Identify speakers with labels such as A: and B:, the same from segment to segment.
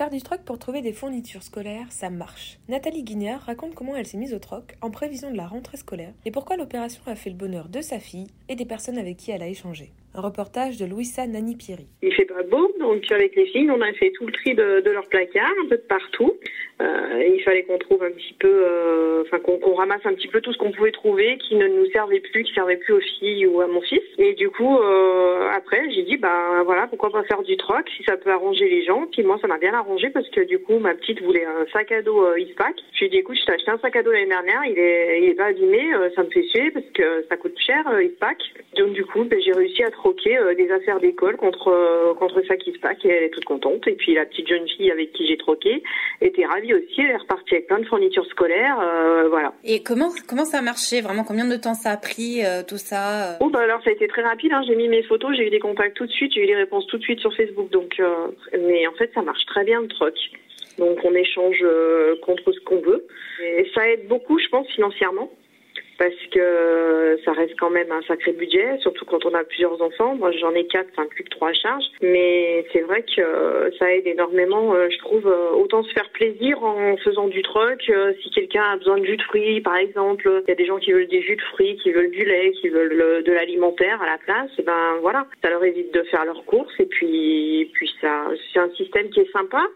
A: Faire du troc pour trouver des fournitures scolaires, ça marche. Nathalie Guignard raconte comment elle s'est mise au troc en prévision de la rentrée scolaire et pourquoi l'opération a fait le bonheur de sa fille et des personnes avec qui elle a échangé. Reportage de Louisa Nani-Pieri.
B: Il fait pas beau, donc avec les filles, on a fait tout le tri de, de leur placard, un peu de partout. Euh, il fallait qu'on trouve un petit peu, euh, enfin qu'on ramasse un petit peu tout ce qu'on pouvait trouver qui ne nous servait plus, qui servait plus aux filles ou à mon fils. Et du coup, euh, après, j'ai dit, bah voilà, pourquoi pas faire du troc si ça peut arranger les gens. Puis moi, ça m'a bien arrangé parce que du coup, ma petite voulait un sac à dos Eastpak. Je lui ai dit, écoute, je t'ai acheté un sac à dos l'année dernière, il est, il est pas abîmé, ça me fait suer parce que ça coûte cher Eastpak. Donc du coup, ben, j'ai réussi à euh, des affaires d'école contre euh, contre sac Eastpak et elle est toute contente. Et puis la petite jeune fille avec qui j'ai troqué était ravie aussi, elle est repartie avec plein de fournitures scolaires, euh, voilà.
C: Et comment comment ça a marché? Vraiment, combien de temps ça a pris tout ça?
B: Oh bah alors ça a été très rapide, hein. j'ai mis mes photos, j'ai eu des contacts tout de suite, j'ai eu des réponses tout de suite sur Facebook, donc mais en fait ça marche très bien le troc. Donc on échange euh, contre ce qu'on veut. Et ça aide beaucoup, je pense, financièrement. Parce que ça reste quand même un sacré budget, surtout quand on a plusieurs enfants. Moi, j'en ai quatre, enfin plus que trois à charge. Mais c'est vrai que euh, ça aide énormément, euh, je trouve, euh, autant se faire plaisir en faisant du euh, si quelqu'un a besoin de jus de fruits, par exemple, il y a des gens qui veulent des jus de fruits, qui veulent du lait, qui veulent euh, de l'alimentaire à la place. Et ben voilà, ça leur évite de faire leurs courses. Et puis, puis ça, c'est un système qui est sympa,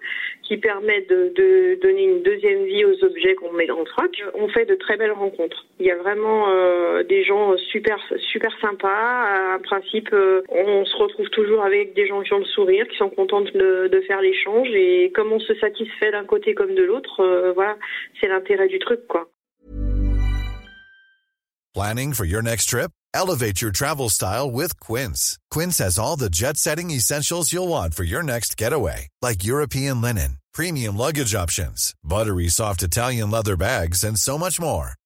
B: qui permet de, donner une deuxième vie aux objets qu'on met dans le troc. On fait de très belles rencontres. Il y a vraiment euh, des gens super super sympas. En principe, euh, on se retrouve toujours avec des gens qui ont le sourire, qui sont contents de, de faire l'échange. Et comme on se satisfait d'un côté comme de l'autre, euh, voilà, c'est l'intérêt du truc, quoi.
D: Planning for your next trip? Elevate your travel style with Quince. Quince has all the jet setting essentials you'll want for your next getaway, like European linen, premium luggage options, buttery soft Italian leather bags, and so much more.